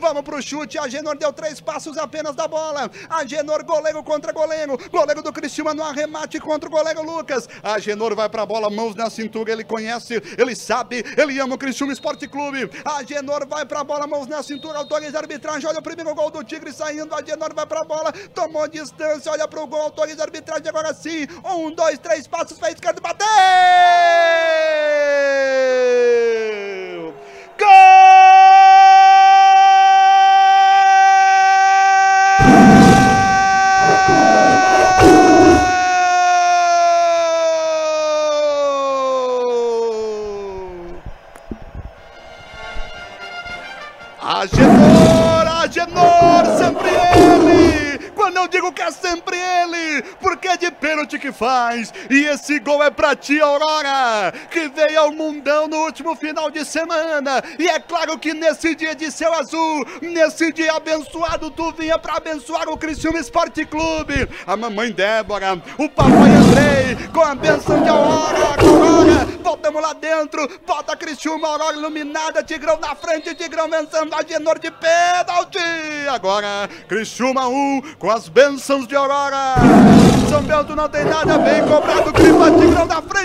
Vamos pro chute. Agenor deu três passos apenas da bola. Agenor, goleiro contra goleiro. Goleiro do Cristiano no arremate contra o goleiro Lucas. Agenor vai pra bola, mãos na cintura. Ele conhece, ele sabe, ele ama o Cristiano Esporte Clube. Agenor vai pra bola, mãos na cintura. Autoriza a arbitragem. Olha o primeiro gol do Tigre saindo. Agenor vai pra bola, tomou distância. Olha pro gol, autoriza a arbitragem. Agora sim. Um, dois, três passos. Fez esquerdo, bateu! Agenor, Agenor, sempre ele! Quando eu digo que é sempre ele, porque é de pênalti que faz. E esse gol é pra ti, Aurora, que veio ao mundão no último final de semana. E é claro que nesse dia de céu azul, nesse dia abençoado, tu vinha pra abençoar o Criciúma Esporte Clube. A mamãe Débora, o papai Andrei, com a benção de Aurora, Voltamos lá dentro, volta Criciúma, Aurora iluminada, Tigrão na frente, Tigrão vencendo, Agenor de pênalti. Agora, Criciúma 1, com as bênçãos de Aurora. São Bento não tem nada bem cobrado, Clima Tigrão na frente.